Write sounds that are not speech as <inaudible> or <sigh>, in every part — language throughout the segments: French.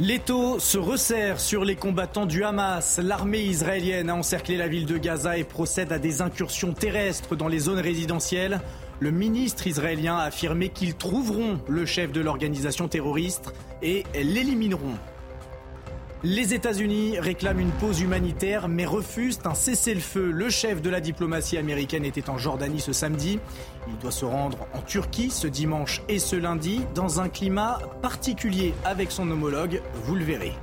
L'étau se resserre sur les combattants du Hamas. L'armée israélienne a encerclé la ville de Gaza et procède à des incursions terrestres dans les zones résidentielles. Le ministre israélien a affirmé qu'ils trouveront le chef de l'organisation terroriste et l'élimineront. Les États-Unis réclament une pause humanitaire mais refusent un cessez-le-feu. Le chef de la diplomatie américaine était en Jordanie ce samedi. Il doit se rendre en Turquie ce dimanche et ce lundi dans un climat particulier avec son homologue, vous le verrez.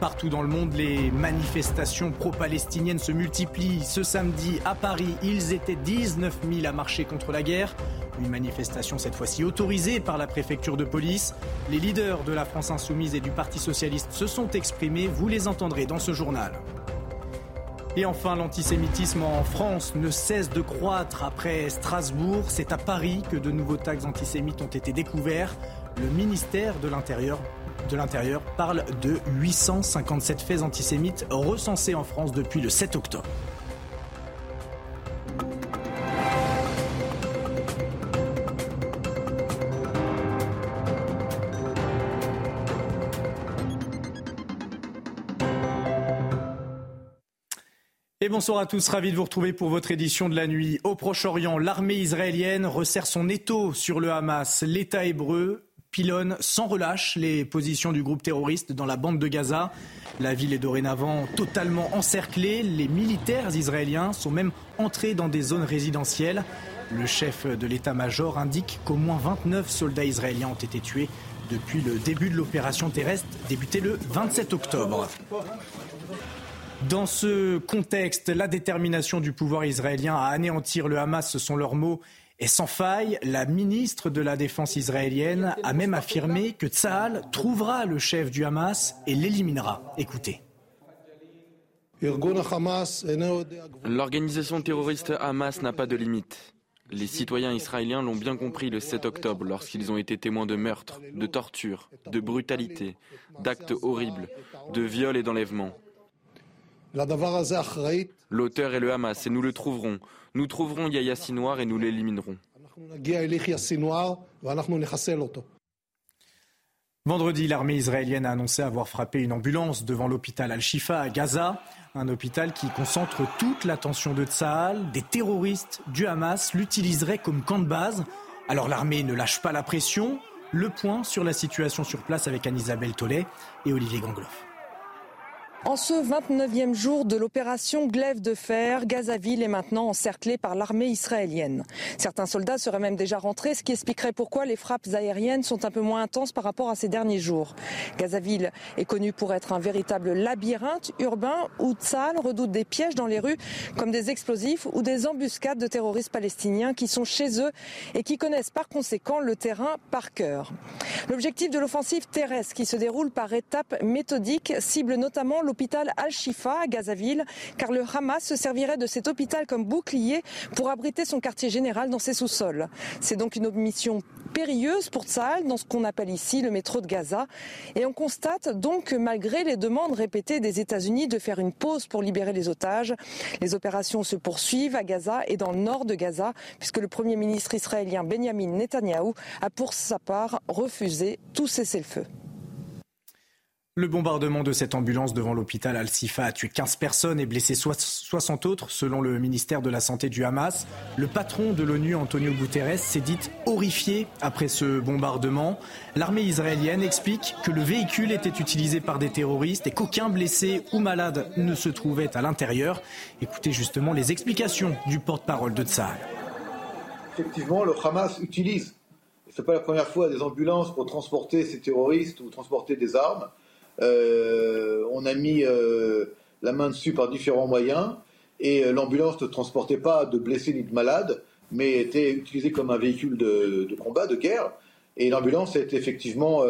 Partout dans le monde, les manifestations pro-palestiniennes se multiplient. Ce samedi, à Paris, ils étaient 19 000 à marcher contre la guerre. Une manifestation cette fois-ci autorisée par la préfecture de police. Les leaders de la France insoumise et du Parti socialiste se sont exprimés. Vous les entendrez dans ce journal. Et enfin, l'antisémitisme en France ne cesse de croître après Strasbourg. C'est à Paris que de nouveaux tags antisémites ont été découverts. Le ministère de l'Intérieur de l'Intérieur parle de 857 faits antisémites recensés en France depuis le 7 octobre. Et bonsoir à tous, ravi de vous retrouver pour votre édition de la nuit. Au Proche-Orient, l'armée israélienne resserre son étau sur le Hamas. L'État hébreu pilonne sans relâche les positions du groupe terroriste dans la bande de Gaza. La ville est dorénavant totalement encerclée. Les militaires israéliens sont même entrés dans des zones résidentielles. Le chef de l'état-major indique qu'au moins 29 soldats israéliens ont été tués depuis le début de l'opération terrestre débutée le 27 octobre. Dans ce contexte, la détermination du pouvoir israélien à anéantir le Hamas, ce sont leurs mots, est sans faille. La ministre de la Défense israélienne a même affirmé que Tsahal trouvera le chef du Hamas et l'éliminera. Écoutez. L'organisation terroriste Hamas n'a pas de limite. Les citoyens israéliens l'ont bien compris le 7 octobre lorsqu'ils ont été témoins de meurtres, de tortures, de brutalités, d'actes horribles, de viols et d'enlèvements. L'auteur est le Hamas et nous le trouverons. Nous trouverons Yahya Sinoir et nous l'éliminerons. Vendredi, l'armée israélienne a annoncé avoir frappé une ambulance devant l'hôpital Al-Shifa à Gaza, un hôpital qui concentre toute l'attention de Tsahal. Des terroristes du Hamas l'utiliseraient comme camp de base. Alors l'armée ne lâche pas la pression. Le point sur la situation sur place avec Anne-Isabelle Tollet et Olivier Gangloff. En ce 29e jour de l'opération Glaive de fer, Gazaville est maintenant encerclée par l'armée israélienne. Certains soldats seraient même déjà rentrés, ce qui expliquerait pourquoi les frappes aériennes sont un peu moins intenses par rapport à ces derniers jours. Gazaville est connu pour être un véritable labyrinthe urbain où Tzal redoute des pièges dans les rues comme des explosifs ou des embuscades de terroristes palestiniens qui sont chez eux et qui connaissent par conséquent le terrain par cœur. L'objectif de l'offensive terrestre qui se déroule par étapes méthodiques cible notamment l'hôpital Al-Shifa à Gazaville, car le Hamas se servirait de cet hôpital comme bouclier pour abriter son quartier général dans ses sous-sols. C'est donc une mission périlleuse pour Tsahal dans ce qu'on appelle ici le métro de Gaza. Et on constate donc que malgré les demandes répétées des États-Unis de faire une pause pour libérer les otages, les opérations se poursuivent à Gaza et dans le nord de Gaza, puisque le Premier ministre israélien Benjamin Netanyahou a pour sa part refusé tout cessez-le-feu. Le bombardement de cette ambulance devant l'hôpital Al-Sifa a tué 15 personnes et blessé 60 autres, selon le ministère de la Santé du Hamas. Le patron de l'ONU, Antonio Guterres, s'est dit horrifié après ce bombardement. L'armée israélienne explique que le véhicule était utilisé par des terroristes et qu'aucun blessé ou malade ne se trouvait à l'intérieur. Écoutez justement les explications du porte-parole de Tsahal. Effectivement, le Hamas utilise, ce n'est pas la première fois, des ambulances pour transporter ces terroristes ou transporter des armes. Euh, on a mis euh, la main dessus par différents moyens et euh, l'ambulance ne transportait pas de blessés ni de malades, mais était utilisée comme un véhicule de, combat, de guerre. Et l'ambulance a été effectivement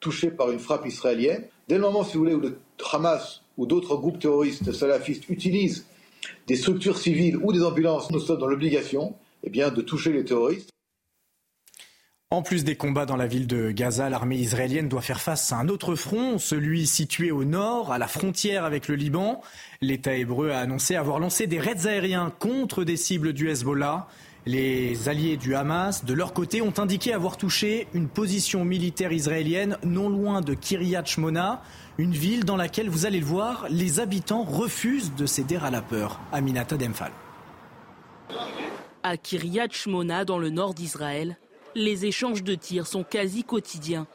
touchée par une frappe israélienne. Dès le moment, si vous voulez, où le Hamas ou d'autres groupes terroristes salafistes utilisent des structures civiles ou des ambulances, nous sommes dans l'obligation eh bien, de toucher les terroristes. En plus des combats dans la ville de Gaza, l'armée israélienne doit faire face à un autre front, celui situé au nord, à la frontière avec le Liban. L'État hébreu a annoncé avoir lancé des raids aériens contre des cibles du Hezbollah. Les alliés du Hamas, de leur côté, ont indiqué avoir touché une position militaire israélienne non loin de Kiryat Shmona, une ville dans laquelle, vous allez le voir, les habitants refusent de céder à la peur. Aminata Demphal. À Kiryat Shmona, dans le nord d'Israël, les échanges de tirs sont quasi quotidiens.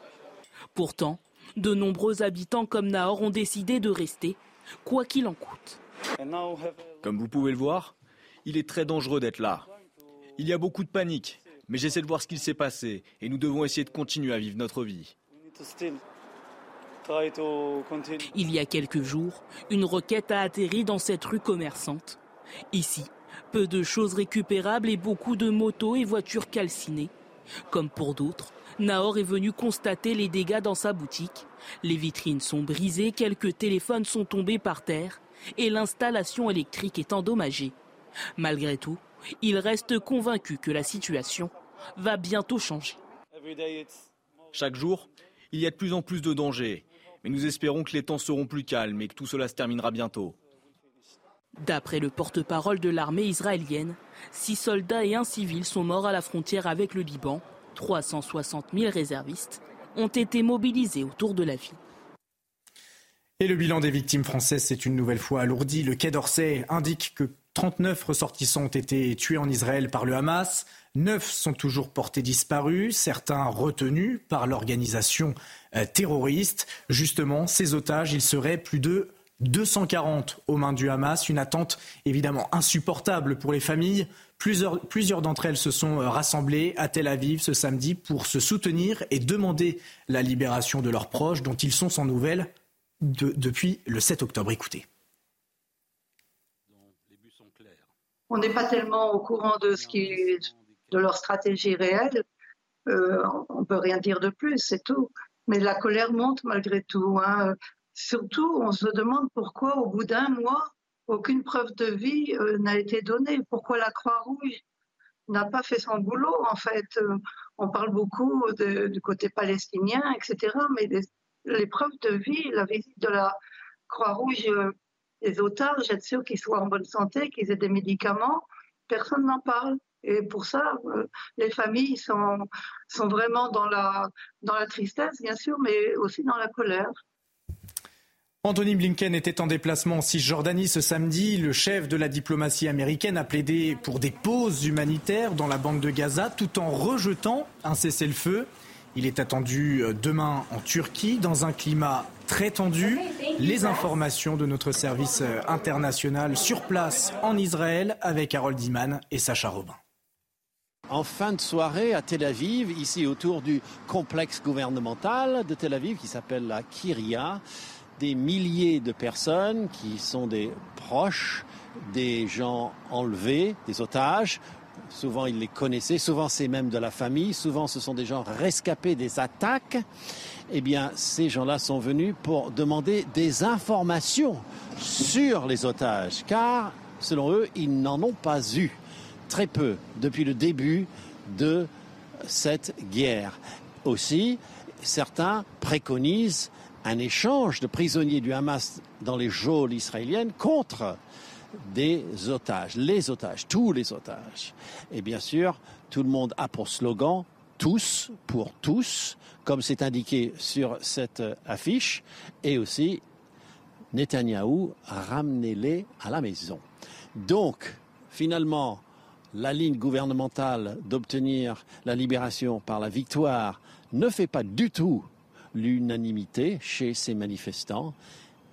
Pourtant, de nombreux habitants comme Nahor ont décidé de rester, quoi qu'il en coûte. Comme vous pouvez le voir, il est très dangereux d'être là. Il y a beaucoup de panique, mais j'essaie de voir ce qu'il s'est passé et nous devons essayer de continuer à vivre notre vie. Il y a quelques jours, une roquette a atterri dans cette rue commerçante. Ici, peu de choses récupérables et beaucoup de motos et voitures calcinées. Comme pour d'autres, Nahor est venu constater les dégâts dans sa boutique. Les vitrines sont brisées, quelques téléphones sont tombés par terre et l'installation électrique est endommagée. Malgré tout, il reste convaincu que la situation va bientôt changer. Chaque jour, il y a de plus en plus de dangers, mais nous espérons que les temps seront plus calmes et que tout cela se terminera bientôt. D'après le porte-parole de l'armée israélienne, six soldats et un civil sont morts à la frontière avec le Liban. 360 000 réservistes ont été mobilisés autour de la ville. Et le bilan des victimes françaises s'est une nouvelle fois alourdi. Le Quai d'Orsay indique que 39 ressortissants ont été tués en Israël par le Hamas. Neuf sont toujours portés disparus, certains retenus par l'organisation euh, terroriste. Justement, ces otages, ils seraient plus de 240 aux mains du Hamas. Une attente évidemment insupportable pour les familles. Plusieurs, plusieurs d'entre elles se sont euh, rassemblées à Tel Aviv ce samedi pour se soutenir et demander la libération de leurs proches dont ils sont sans nouvelles depuis le 7 octobre. Écoutez. on n'est pas tellement au courant de ce qui, de leur stratégie réelle. Euh, on peut rien dire de plus, c'est tout. Mais la colère monte malgré tout. Hein. Surtout, on se demande pourquoi, au bout d'un mois, aucune preuve de vie euh, n'a été donnée. Pourquoi la Croix-Rouge n'a pas fait son boulot, en fait? Euh, on parle beaucoup du côté palestinien, etc. Mais les, preuves de vie, la visite de la Croix-Rouge euh, les otages, être sûr qu'ils soient en bonne santé, qu'ils aient des médicaments. Personne n'en parle. Et pour ça, euh, les familles sont, vraiment dans la tristesse, bien sûr, mais aussi dans la colère. Anthony Blinken était en déplacement en Cisjordanie ce samedi. Le chef de la diplomatie américaine a plaidé pour des pauses humanitaires dans la bande de Gaza tout en rejetant un cessez-le-feu. Il est attendu euh, demain en Turquie dans un climat très tendu. Les informations de notre service euh, international sur place en Israël avec Harold Iman et Sacha Robin. En fin de soirée à Tel Aviv, ici autour du complexe gouvernemental de Tel Aviv qui s'appelle la Kiria, des milliers de personnes qui sont des proches des gens enlevés, des otages, Souvent, ils les connaissaient, souvent c'est même de la famille, souvent ce sont des gens rescapés des attaques. Eh bien, ces gens-là sont venus pour demander des informations sur les otages, car, selon eux, ils n'en ont pas eu. Très peu depuis le début de cette guerre. Aussi, certains préconisent un échange de prisonniers du Hamas dans les geôles israéliennes contre des otages, les otages, tous les otages. Et bien sûr, tout le monde a pour slogan tous pour tous, comme c'est indiqué sur cette affiche, et aussi Netanyahou, ramenez-les à la maison. Donc, finalement, la ligne gouvernementale d'obtenir la libération par la victoire ne fait pas du tout l'unanimité chez ces manifestants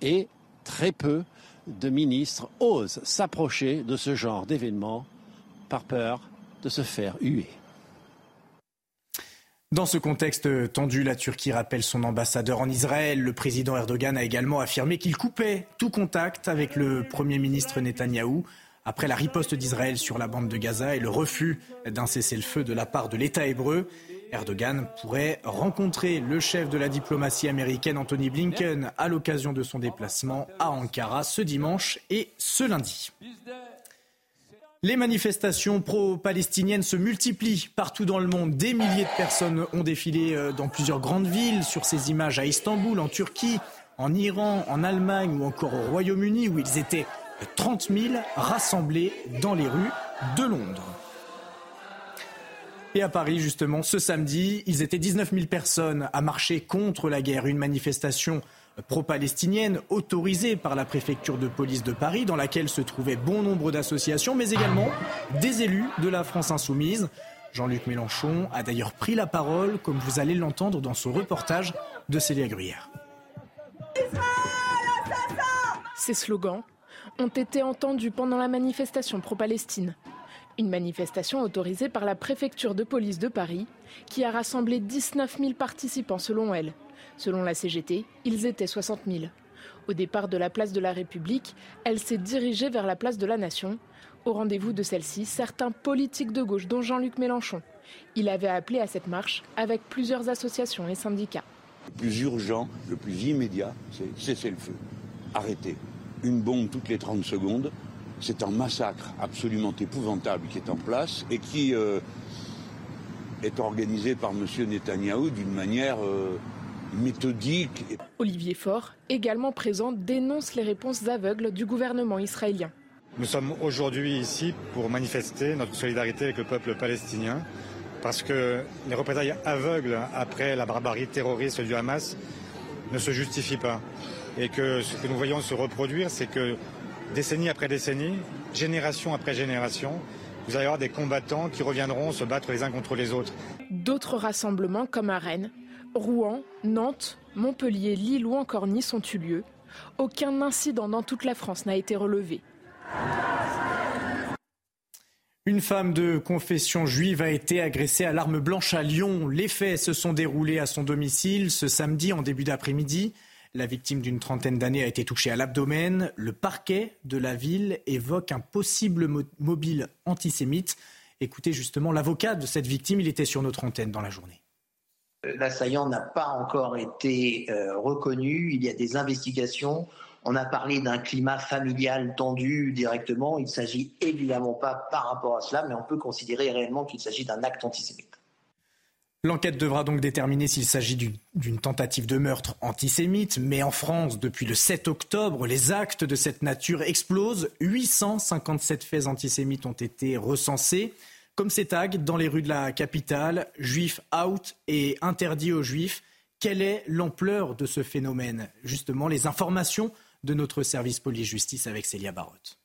et très peu de ministres osent s'approcher de ce genre d'événement par peur de se faire huer. Dans ce contexte tendu, la Turquie rappelle son ambassadeur en Israël. Le président Erdogan a également affirmé qu'il coupait tout contact avec le Premier ministre Netanyahou après la riposte d'Israël sur la bande de Gaza et le refus d'un cessez-le-feu de la part de l'État hébreu. Erdogan pourrait rencontrer le chef de la diplomatie américaine Anthony Blinken à l'occasion de son déplacement à Ankara ce dimanche et ce lundi. Les manifestations pro-palestiniennes se multiplient partout dans le monde. Des milliers de personnes ont défilé euh, dans plusieurs grandes villes. Sur ces images à Istanbul, en Turquie, en Iran, en Allemagne ou encore au Royaume-Uni, où ils étaient 30 000 rassemblés dans les rues de Londres. Et à Paris, justement, ce samedi, ils étaient 19 000 personnes à marcher contre la guerre. Une manifestation pro-palestinienne autorisée par la préfecture de police de Paris, dans laquelle se trouvaient bon nombre d'associations, mais également des élus de la France insoumise. Jean-Luc Mélenchon a d'ailleurs pris la parole, comme vous allez l'entendre dans son reportage de Célia Gruyère. Ces slogans ont été entendus pendant la manifestation pro-Palestine. Une manifestation autorisée par la préfecture de police de Paris, qui a rassemblé 19 000 participants selon elle. Selon la CGT, ils étaient 60 000. Au départ de la place de la République, elle s'est dirigée vers la place de la Nation. Au rendez-vous de celle-ci, certains politiques de gauche, dont Jean-Luc Mélenchon. Il avait appelé à cette marche avec plusieurs associations et syndicats. Le plus urgent, le plus immédiat, c'est cesser le feu. Arrêter. Une bombe toutes les 30 secondes, c'est un massacre absolument épouvantable qui est en place et qui euh, est organisé par M. Netanyahou d'une manière euh, méthodique. Olivier Faure, également présent, dénonce les réponses aveugles du gouvernement israélien. Nous sommes aujourd'hui ici pour manifester notre solidarité avec le peuple palestinien parce que les représailles aveugles après la barbarie terroriste du Hamas ne se justifient pas. Et que ce que nous voyons se reproduire, c'est que décennie après décennie, génération après génération, vous allez avoir des combattants qui reviendront se battre les uns contre les autres. D'autres rassemblements comme à Rennes, Rouen, Nantes, Montpellier, Lille ou encore Nice ont eu lieu. Aucun incident dans toute la France n'a été relevé. Une femme de confession juive a été agressée à l'arme blanche à Lyon. Les faits se sont déroulés à son domicile ce samedi en début d'après-midi. La victime d'une trentaine d'années a été touchée à l'abdomen. Le parquet de la ville évoque un possible mobile antisémite. Écoutez justement l'avocat de cette victime, il était sur notre antenne dans la journée. L'assaillant n'a pas encore été euh, reconnu, il y a des investigations. On a parlé d'un climat familial tendu directement. Il ne s'agit évidemment pas par rapport à cela, mais on peut considérer réellement qu'il s'agit d'un acte antisémite. L'enquête devra donc déterminer s'il s'agit d'une tentative de meurtre antisémite, mais en France, depuis le 7 octobre, les actes de cette nature explosent. 857 faits antisémites ont été recensés. Comme ces tags dans les rues de la capitale, juifs out et interdits aux juifs. Quelle est l'ampleur de ce phénomène? Justement, les informations de notre service police-justice avec Célia Barotte.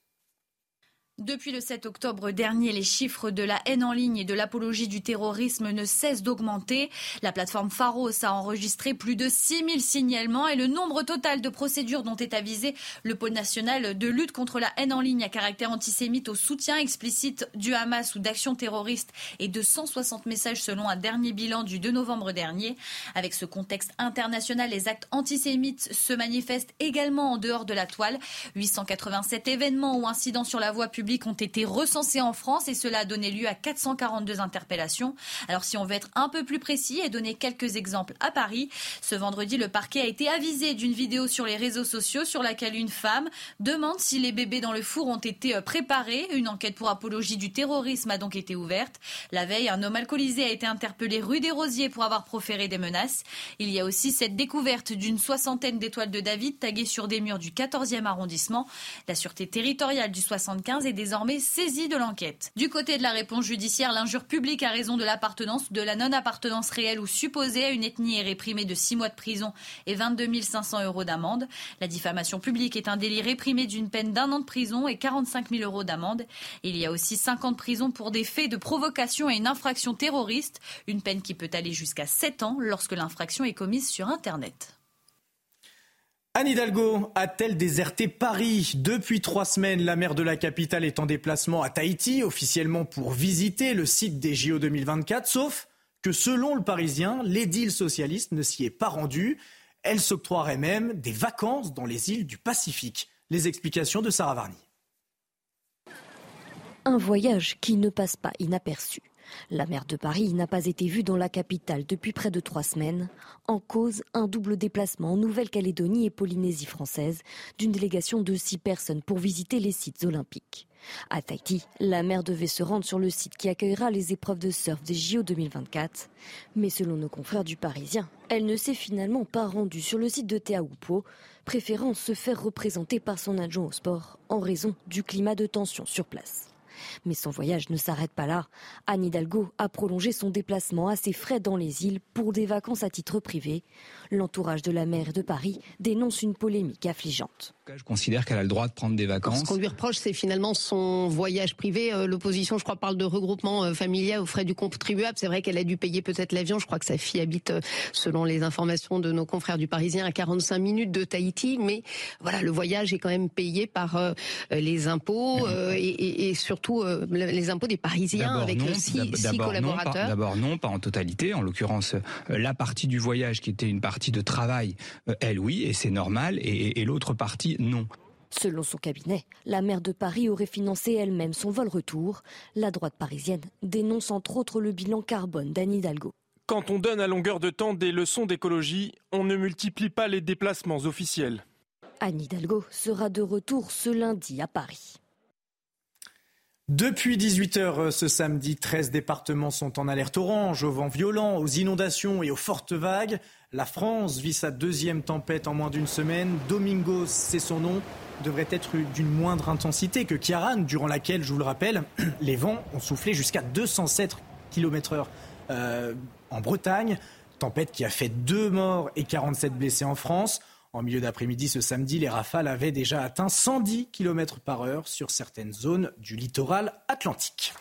Depuis le 7 octobre dernier, les chiffres de la haine en ligne et de l'apologie du terrorisme ne cessent d'augmenter. La plateforme Pharos a enregistré plus de 6000 signalements et le nombre total de procédures dont est avisé le pôle national de lutte contre la haine en ligne à caractère antisémite au soutien explicite du Hamas ou d'actions terroristes est de 160 messages selon un dernier bilan du 2 novembre dernier. Avec ce contexte international, les actes antisémites se manifestent également en dehors de la toile. 887 événements ou incidents sur la voie publique ont été recensés en France et cela a donné lieu à 442 interpellations. Alors si on veut être un peu plus précis et donner quelques exemples à Paris, ce vendredi le parquet a été avisé d'une vidéo sur les réseaux sociaux sur laquelle une femme demande si les bébés dans le four ont été euh, préparés. Une enquête pour apologie du terrorisme a donc été ouverte. La veille, un homme alcoolisé a été interpellé rue des Rosiers pour avoir proféré des menaces. Il y a aussi cette découverte d'une soixantaine d'étoiles de David taguées sur des murs du 14e arrondissement. La sûreté territoriale du 75 est désormais saisi de l'enquête. Du côté de la réponse judiciaire, l'injure publique à raison de l'appartenance, de la non-appartenance réelle ou supposée à une ethnie est réprimée de 6 mois de prison et 22 500 euros d'amende. La diffamation publique est un délit réprimé d'une peine d'un an de prison et 45 000 euros d'amende. Il y a aussi 5 ans de prison pour des faits de provocation et une infraction terroriste, une peine qui peut aller jusqu'à 7 ans lorsque l'infraction est commise sur Internet. Anne Hidalgo a-t-elle déserté Paris Depuis trois semaines, la maire de la capitale est en déplacement à Tahiti, officiellement pour visiter le site des JO 2024, sauf que selon le Parisien, l'édile socialiste ne s'y est pas rendue. Elle s'octroierait même des vacances dans les îles du Pacifique. Les explications de Sarah Varny. Un voyage qui ne passe pas inaperçu. La maire de Paris n'a pas été vue dans la capitale depuis près de trois semaines. En cause, un double déplacement en Nouvelle-Calédonie et Polynésie française d'une délégation de six personnes pour visiter les sites olympiques. À Tahiti, la maire devait se rendre sur le site qui accueillera les épreuves de surf des JO 2024. Mais selon nos confrères du Parisien, elle ne s'est finalement pas rendue sur le site de Teahupo, préférant se faire représenter par son adjoint au sport en raison du climat de tension sur place. Mais son voyage ne s'arrête pas là. Anne Hidalgo a prolongé son déplacement à ses frais dans les îles pour des vacances à titre privé. L'entourage de la maire de Paris dénonce une polémique affligeante. Je considère qu'elle a le droit de prendre des vacances. Ce qu'on lui reproche, c'est finalement son voyage privé. Euh, l'opposition, je crois, parle de regroupement euh, familial aux frais du contribuable. C'est vrai qu'elle a dû payer peut-être l'avion. Je crois que sa fille habite, euh, selon les informations de nos confrères du Parisien, à 45 minutes de Tahiti. Mais voilà, le voyage est quand même payé par les impôts et, surtout les impôts des Parisiens avec six, collaborateurs. D'abord non, pas en totalité. En l'occurrence, la partie du voyage qui était une partie de travail, elle oui, et c'est normal. et l'autre partie non. Selon son cabinet, la maire de Paris aurait financé elle-même son vol retour. La droite parisienne dénonce entre autres le bilan carbone d'Anne Hidalgo. Quand on donne à longueur de temps des leçons d'écologie, on ne multiplie pas les déplacements officiels. Anne Hidalgo sera de retour ce lundi à Paris. Depuis 18h euh, ce samedi, 13 départements sont en alerte orange au vent violent, aux inondations et aux fortes vagues. La France vit sa deuxième tempête en moins d'une semaine. Domingos, c'est son nom, devrait être d'une moindre intensité que Kiaran, durant laquelle, je vous le rappelle, <clears throat> les vents ont soufflé jusqu'à 207 km/h euh, en Bretagne. Tempête qui a fait deux morts et 47 blessés en France. En milieu d'après-midi ce samedi, les rafales avaient déjà atteint 110 km par heure sur certaines zones du littoral atlantique.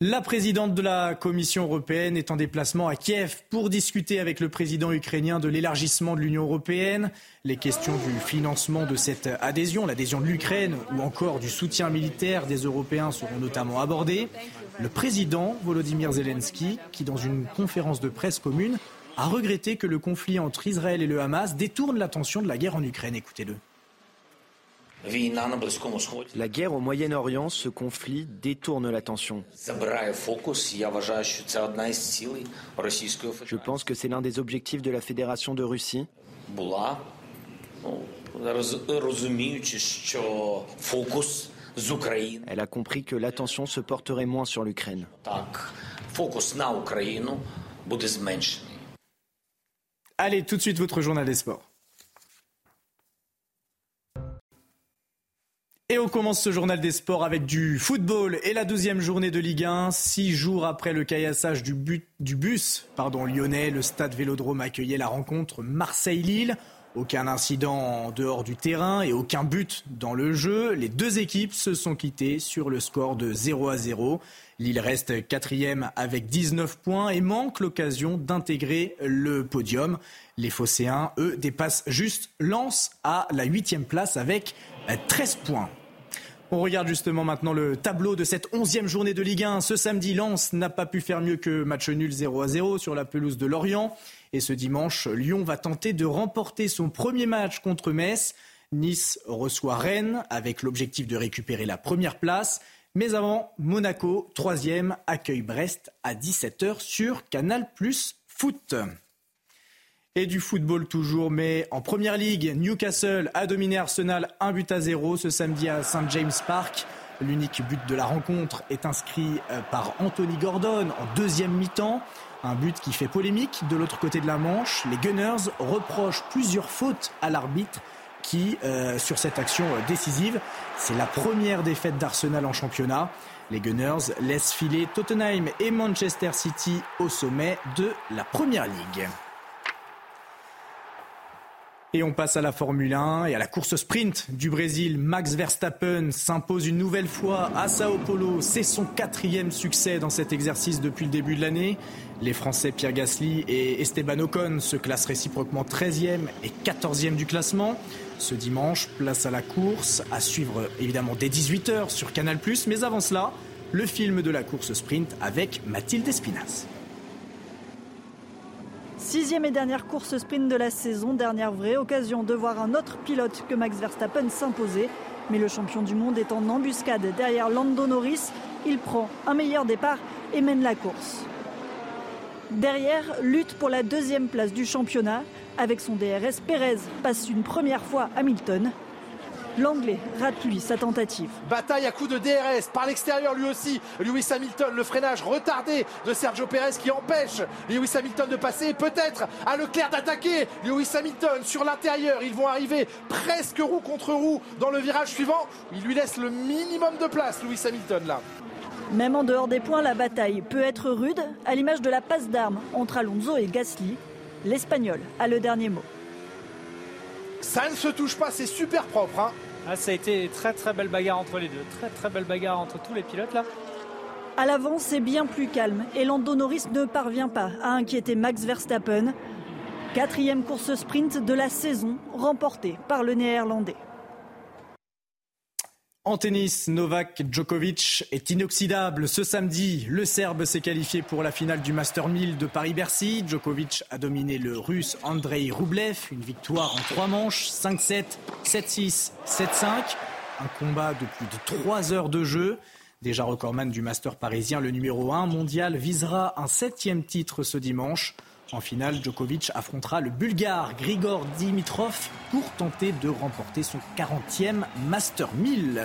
La présidente de la Commission européenne est en déplacement à Kiev pour discuter avec le président ukrainien de l'élargissement de l'Union européenne. Les questions du financement de cette adhésion, l'adhésion de l'Ukraine ou encore du soutien militaire des Européens seront notamment abordées. Le président Volodymyr Zelensky, qui dans une conférence de presse commune a regretté que le conflit entre Israël et le Hamas détourne l'attention de la guerre en Ukraine. Écoutez-le. La guerre au Moyen-Orient, ce conflit détourne l'attention. Je pense que c'est l'un des objectifs de la Fédération de Russie. Elle a compris que l'attention se porterait moins sur l'Ukraine. Allez, tout de suite votre journal des sports. Et on commence ce journal des sports avec du football et la deuxième journée de Ligue 1. Six jours après le caillassage du, bus pardon, lyonnais, le stade Vélodrome accueillait la rencontre Marseille-Lille. Aucun incident en dehors du terrain et aucun but dans le jeu. Les deux équipes se sont quittées sur le score de 0 à 0. Lille reste quatrième avec 19 points et manque l'occasion d'intégrer le podium. Les Phocéens, eux, dépassent juste Lens à la huitième place avec 13 points. On regarde justement maintenant le tableau de cette onzième journée de Ligue 1. Ce samedi, Lens n'a pas pu faire mieux que match nul 0 à 0 sur la pelouse de Lorient. Et ce dimanche, Lyon va tenter de remporter son premier match contre Metz. Nice reçoit Rennes avec l'objectif de récupérer la première place. Mais avant, Monaco, troisième, accueille Brest à 17h sur Canal Plus Foot. Et du football toujours, mais en première ligue, Newcastle a dominé Arsenal 1 but à 0 ce samedi à St James Park. L'unique but de la rencontre est inscrit euh, par Anthony Gordon en deuxième mi-temps. Un but qui fait polémique de l'autre côté de la Manche. Les Gunners reprochent plusieurs fautes à l'arbitre qui, euh, sur cette action décisive, c'est la première défaite d'Arsenal en championnat. Les Gunners laissent filer Tottenham et Manchester City au sommet de la Première Ligue. Et on passe à la Formule 1 et à la course sprint du Brésil. Max Verstappen s'impose une nouvelle fois à Sao Paulo. C'est son quatrième succès dans cet exercice depuis le début de l'année. Les Français Pierre Gasly et Esteban Ocon se classent réciproquement 13e et 14e du classement. Ce dimanche, place à la course, à suivre évidemment dès 18h sur Canal+. Mais avant cela, le film de la course sprint avec Mathilde Espinas. Sixième et dernière course sprint de la saison, dernière vraie occasion de voir un autre pilote que Max Verstappen s'imposer. Mais le champion du monde est en embuscade derrière Lando Norris. Il prend un meilleur départ et mène la course. Derrière, lutte pour la deuxième place du championnat. Avec son DRS, Pérez passe une première fois Hamilton. L'Anglais rate lui sa tentative. Bataille à coup de DRS par l'extérieur lui aussi. Lewis Hamilton, le freinage retardé de Sergio Perez qui empêche Lewis Hamilton de passer. Peut-être à Leclerc d'attaquer. Lewis Hamilton sur l'intérieur. Ils vont arriver presque roue contre roue dans le virage suivant. Il lui laisse le minimum de place, Lewis Hamilton là. Même en dehors des points, la bataille peut être rude, à l'image de la passe d'armes entre Alonso et Gasly. L'Espagnol a le dernier mot. Ça ne se touche pas, c'est super propre. Hein. Ah, ça a été très très belle bagarre entre les deux. Très très belle bagarre entre tous les pilotes là. À l'avant, c'est bien plus calme et Lando Norris ne parvient pas à inquiéter Max Verstappen. Quatrième course sprint de la saison remportée par le néerlandais. En tennis, Novak Djokovic est inoxydable. Ce samedi, le Serbe s'est qualifié pour la finale du Master 1000 de Paris-Bercy. Djokovic a dominé le Russe Andrei Rublev. Une victoire en trois manches, 5-7, 7-6, 7-5. Un combat de plus de trois heures de jeu. Déjà recordman du Master parisien, le numéro 1 mondial visera un septième titre ce dimanche. En finale, Djokovic affrontera le Bulgare Grigor Dimitrov pour tenter de remporter son 40e Master 1000.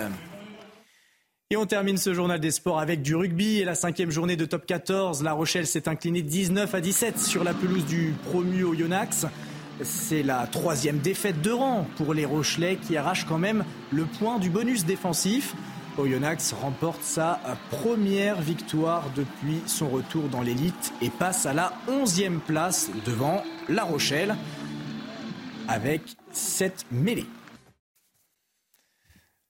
Et on termine ce journal des sports avec du rugby et la cinquième journée de top 14. La Rochelle s'est inclinée 19 à 17 sur la pelouse du promu au Yonax. C'est la troisième défaite de rang pour les Rochelais qui arrachent quand même le point du bonus défensif. Oyonnax remporte sa première victoire depuis son retour dans l'élite et passe à la 11e place devant La Rochelle avec 7 mêlées.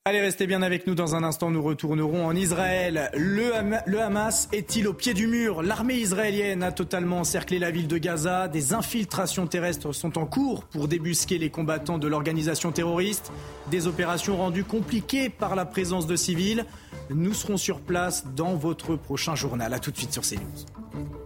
Allez, restez bien avec nous. Dans un instant, nous retournerons en Israël. Le, Hamas est-il au pied du mur? L'armée israélienne a totalement encerclé la ville de Gaza. Des infiltrations terrestres sont en cours pour débusquer les combattants de l'organisation terroriste. Des opérations rendues compliquées par la présence de civils. Nous serons sur place dans votre prochain journal. A tout de suite sur CNews.